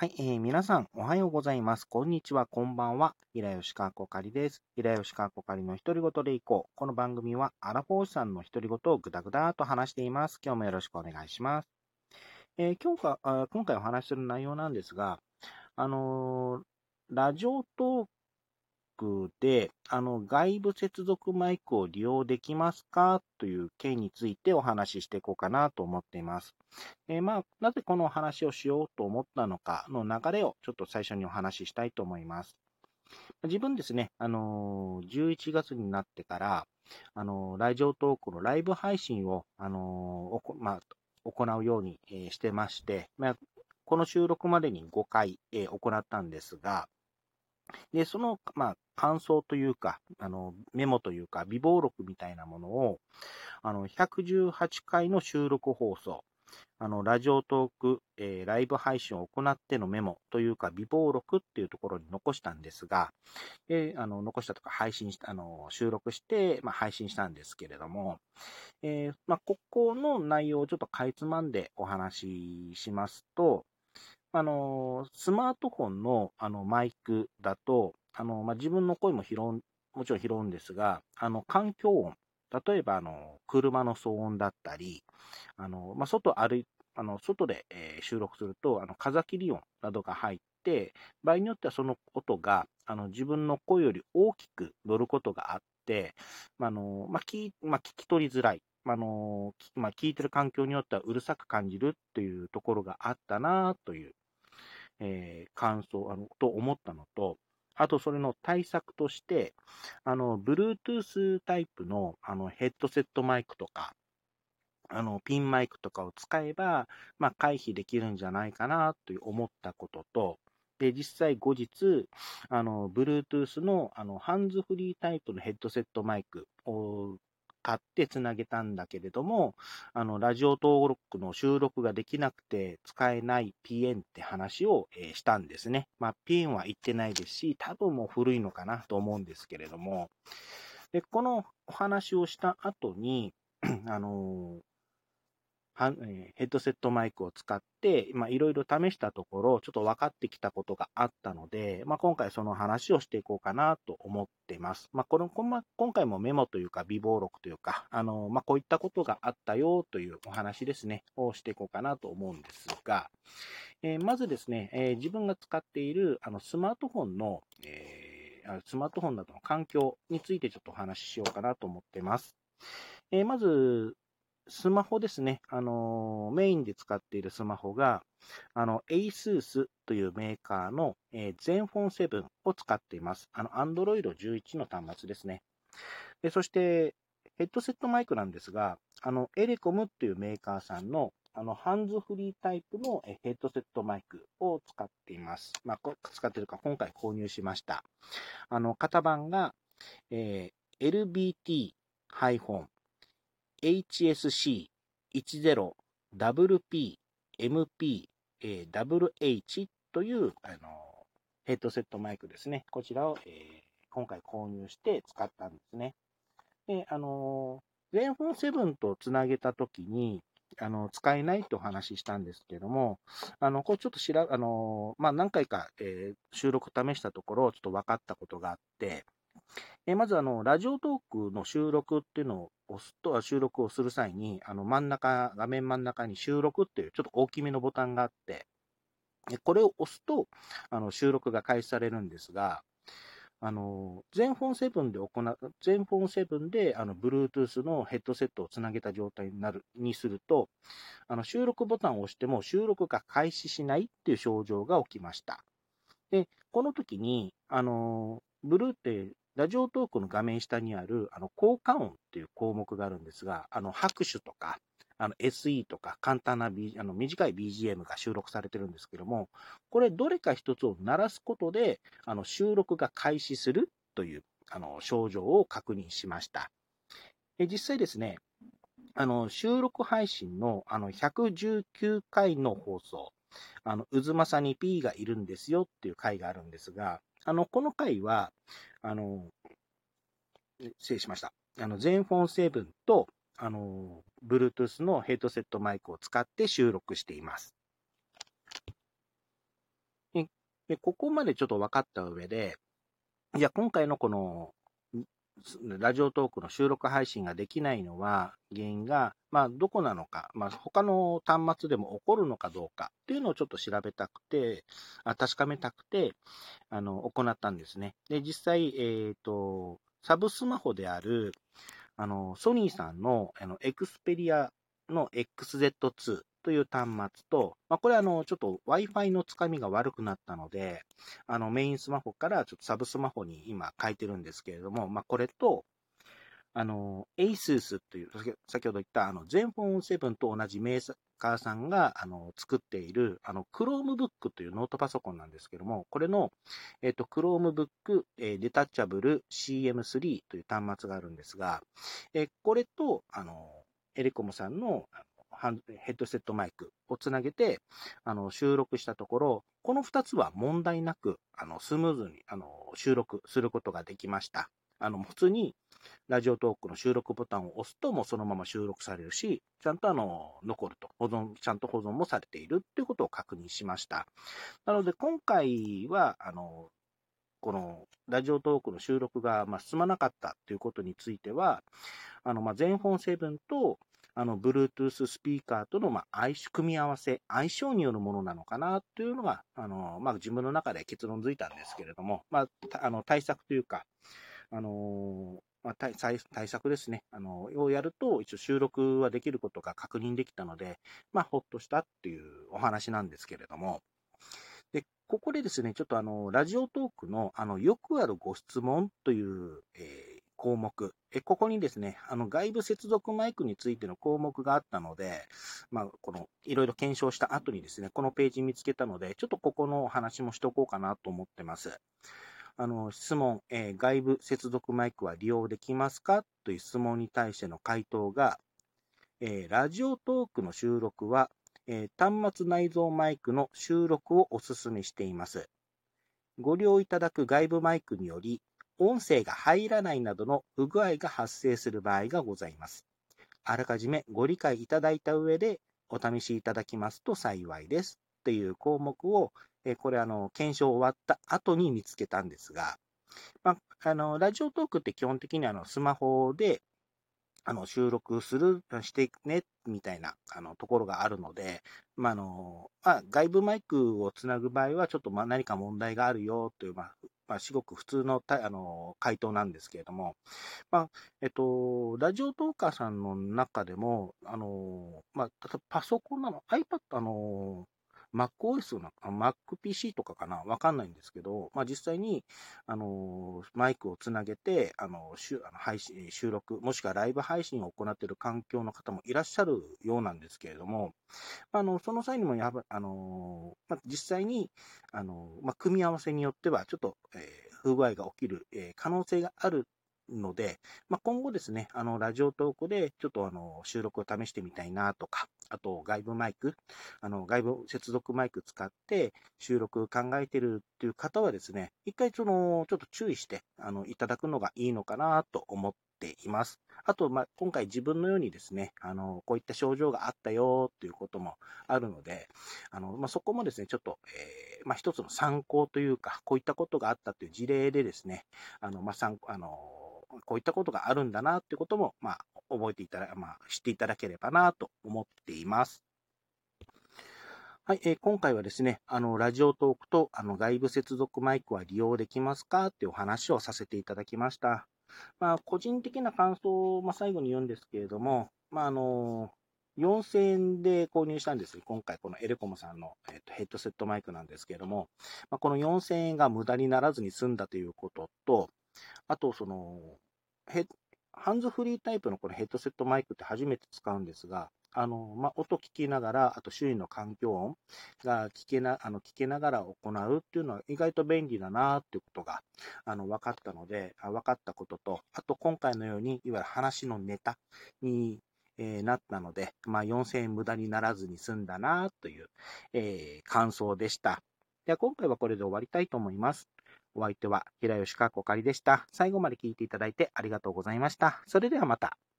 はい、えー、皆さん、おはようございます。こんにちは、こんばんは。平吉川こかりです。平吉川こかりの独り言でいこう。この番組は、アラフォーさんの独り言をぐだぐだと話しています。今日もよろしくお願いします。えー、今日かあ今回お話しする内容なんですが、あのー、ラジオトーで、あの、外部接続マイクを利用できますか？という件についてお話ししていこうかなと思っています。えー、まあ、なぜこのお話をしようと思ったのかの流れをちょっと最初にお話ししたいと思います。自分ですね、あのー、11月になってから、あのー、ラジオトークのライブ配信を、あのー、まあ、行うように、えー、してまして、まあ、この収録までに5回、えー、行ったんですが、で、その、まあ、感想というか、あの、メモというか、微暴録みたいなものを、あの、118回の収録放送、あの、ラジオトーク、えー、ライブ配信を行ってのメモというか、微暴録っていうところに残したんですが、えー、あの、残したとか配信した、あの、収録して、まあ、配信したんですけれども、えー、まあ、ここの内容をちょっとかいつまんでお話ししますと、あの、スマートフォンのあのマイクだと、あの、まあ、自分の声も拾う、もちろん拾うんですが、あの、環境音、例えば、あの、車の騒音だったり、あの、まあ、外歩、あの、外で、えー、収録すると、あの、風切り音などが入って、場合によってはその音が、あの、自分の声より大きく乗ることがあって、まあ、あの、まあ、聞、まあ、聞き取りづらい。あの、まあ、聞いてる環境によってはうるさく感じるっていうところがあったなというえー、感想あのと思ったのと、あとそれの対策として、あの、Bluetooth タイプのあのヘッドセットマイクとか、あの、ピンマイクとかを使えば、まあ、回避できるんじゃないかなという思ったことと、で、実際後日、あの、Bluetooth の、あの、ハンズフリータイプのヘッドセットマイクを買ってつなげたんだけれども、あの、ラジオトークの収録ができなくて使えない PN って話を、えー、したんですね。まあ、PN は言ってないですし、多分もう古いのかなと思うんですけれども、で、このお話をした後に、あのーヘッドセットマイクを使って、いろいろ試したところ、ちょっと分かってきたことがあったので、まあ、今回その話をしていこうかなと思ってます。まあ、この今回もメモというか、微暴録というか、あのまあ、こういったことがあったよというお話ですね、をしていこうかなと思うんですが、えー、まずですね、えー、自分が使っているあのスマートフォンの、えー、スマートフォンなどの環境についてちょっとお話ししようかなと思ってます。え、まず、スマホですね、あのメインで使っているスマホが、あの、ASUS というメーカーの、えー、Zenfone 7を使っています。あの、Android 11の端末ですね。でそして、ヘッドセットマイクなんですが、あの、エレコムっていうメーカーさんの、あの、ハンズフリータイプのヘッドセットマイクを使っています。まあ、使ってるか、今回購入しました。あの、型番が、えー、LBT- HSC10WPMPWH というあのヘッドセットマイクですね。こちらを、えー、今回購入して使ったんですね。で、あの、全本7とつなげたときに、あの、使えないとお話ししたんですけども、あの、これちょっとしら、あの、まあ、何回か、えー、収録試したところ、ちょっと分かったことがあって、え、まず、あの、ラジオトークの収録っていうのを押すと、収録をする際に、あの、真ん中、画面真ん中に収録っていうちょっと大きめのボタンがあって、これを押すと、あの、収録が開始されるんですが、あの、全フォン7で行う、全フォン7で、あの、Bluetooth のヘッドセットをつなげた状態になる、にすると、あの、収録ボタンを押しても収録が開始しないっていう症状が起きました。で、この時に、あの、ブルーってラジオトークの画面下にある、あの、効果音っていう項目があるんですが、あの、拍手とか、あの、SE とか、簡単な、B、あの短い BGM が収録されてるんですけども、これ、どれか一つを鳴らすことで、あの、収録が開始するという、あの、症状を確認しました。え実際ですね、あの、収録配信の、あの、119回の放送、あの、渦政に P がいるんですよっていう回があるんですが、あの、この回は、あの、失礼しました。あの、全フォン7と、あの、Bluetooth のヘッドセットマイクを使って収録しています。で、ここまでちょっと分かった上で、じゃあ今回のこの、ラジオトークの収録配信ができないのは、原因が、まあ、どこなのか、まあ、他の端末でも起こるのかどうかっていうのをちょっと調べたくて、あ確かめたくて、あの、行ったんですね。で、実際、えっ、ー、と、サブスマホである、あの、ソニーさんの、あの、エクスペリアの XZ2 という端末と、まあ、これあの、ちょっと Wi-Fi のつかみが悪くなったので、あの、メインスマホからちょっとサブスマホに今変えてるんですけれども、まあ、これと、あの、ASUS という、先ほど言ったあの、Zenfone 7と同じメーカーさんが、あの、作っている、あの、Chromebook というノートパソコンなんですけども、これの、えっ、と、Chromebook、えー、Detachable CM3 という端末があるんですが、え、これと、あの、エレコムさんのヘッドセットマイクをつなげて、あの、収録したところ、この2つは問題なく、あの、スムーズに、あの、収録することができました。あの、普通に、ラジオトークの収録ボタンを押すと、もうそのまま収録されるし、ちゃんとあの、残ると、保存、ちゃんと保存もされているっていうことを確認しました。なので、今回は、あの、このラジオトークの収録が、ま、進まなかったということについては、あの、まあ、全本7と、あの、Bluetooth スピーカーとの、まあ、組み合わせ、相性によるものなのかなというのが、あの、まあ、自分の中で結論づいたんですけれども、まあ、あの、対策というか、あのまあ、対対策ですね、あの、をやると、一応収録はできることが確認できたので、まあ、ほっとしたっていうお話なんですけれども、で、ここでですね、ちょっとあの、ラジオトークの、あの、よくあるご質問という、えー項目。えここにですね、あの外部接続マイクについての項目があったので、まあ、このいろいろ検証した後にですね、このページ見つけたので、ちょっとここのお話もしとこうかなと思ってます。あの質問、えー、外部接続マイクは利用できますか？という質問に対しての回答が、えー、ラジオトークの収録は、えー、端末内蔵マイクの収録をお勧めしています。ご利用いただく外部マイクにより、音声が入らないなどの不具合が発生する場合がございます。あらかじめご理解いただいた上でお試しいただきますと幸いです。っていう項目を、えこれあの、検証終わった後に見つけたんですが、まあ、あの、ラジオトークって基本的にあの、スマホで、あの、収録する、してね、みたいな、あの、ところがあるので、まあ、あの、まあ、外部マイクをつなぐ場合は、ちょっと、ま、何か問題があるよ、という、まあ、まあ、至極普通のたあの回答なんですけれども、まあ、えっと、ラジオトーカーさんの中でも、あの、まあ、パソコンなの、iPad、あの、MacOS の、MacPC とかかな？わかんないんですけど、まあ、実際に、あの、マイクをつなげて、あの、あの配信、収録、もしくはライブ配信を行っている環境の方もいらっしゃるようなんですけれども、あの、その際にもやあの、まあ、実際に、あの、まあ、組み合わせによっては、ちょっと、えー、不具合が起きる、えー、可能性があるので、まあ、今後ですね、あの、ラジオトークでちょっとあの、収録を試してみたいなとか、あと外部マイク、あの、外部接続マイク使って収録考えてるっていう方はですね、一回その、ちょっと注意して、あの、いただくのがいいのかなと思っています。あと、まあ、今回自分のようにですね、あの、こういった症状があったよっていうこともあるので、あの、まあ、そこもですね、ちょっと、えー、まあ、一つの参考というか、こういったことがあったという事例でですね、あの、まあ、参考、あの、こういったことがあるんだなってことも、まあ、覚えていただ、まあ、知っていただければなと思っています。はい、えー、今回はですね、あの、ラジオトークと、あの、外部接続マイクは利用できますかっていうお話をさせていただきました。まあ、個人的な感想を、まあ、最後に言うんですけれども、まあ、あの、4000円で購入したんです今回このエレコムさんの、えーと、ヘッドセットマイクなんですけれども、まあ、この4000円が無駄にならずに済んだということと、あと、その、ハンズフリータイプのこのヘッドセットマイクって初めて使うんですが、あの、まあ、音聞きながら、あと周囲の環境音が聞けな、あの、聞けながら行うっていうのは意外と便利だなっていうことが、あの、分かったので、分かったことと、あと今回のように、いわゆる話のネタに、えー、なったので、まあ、4000円無駄にならずに済んだなという、えー、感想でした。では今回はこれで終わりたいと思います。お相手は平吉かこかりでした。最後まで聞いていただいてありがとうございました。それではまた。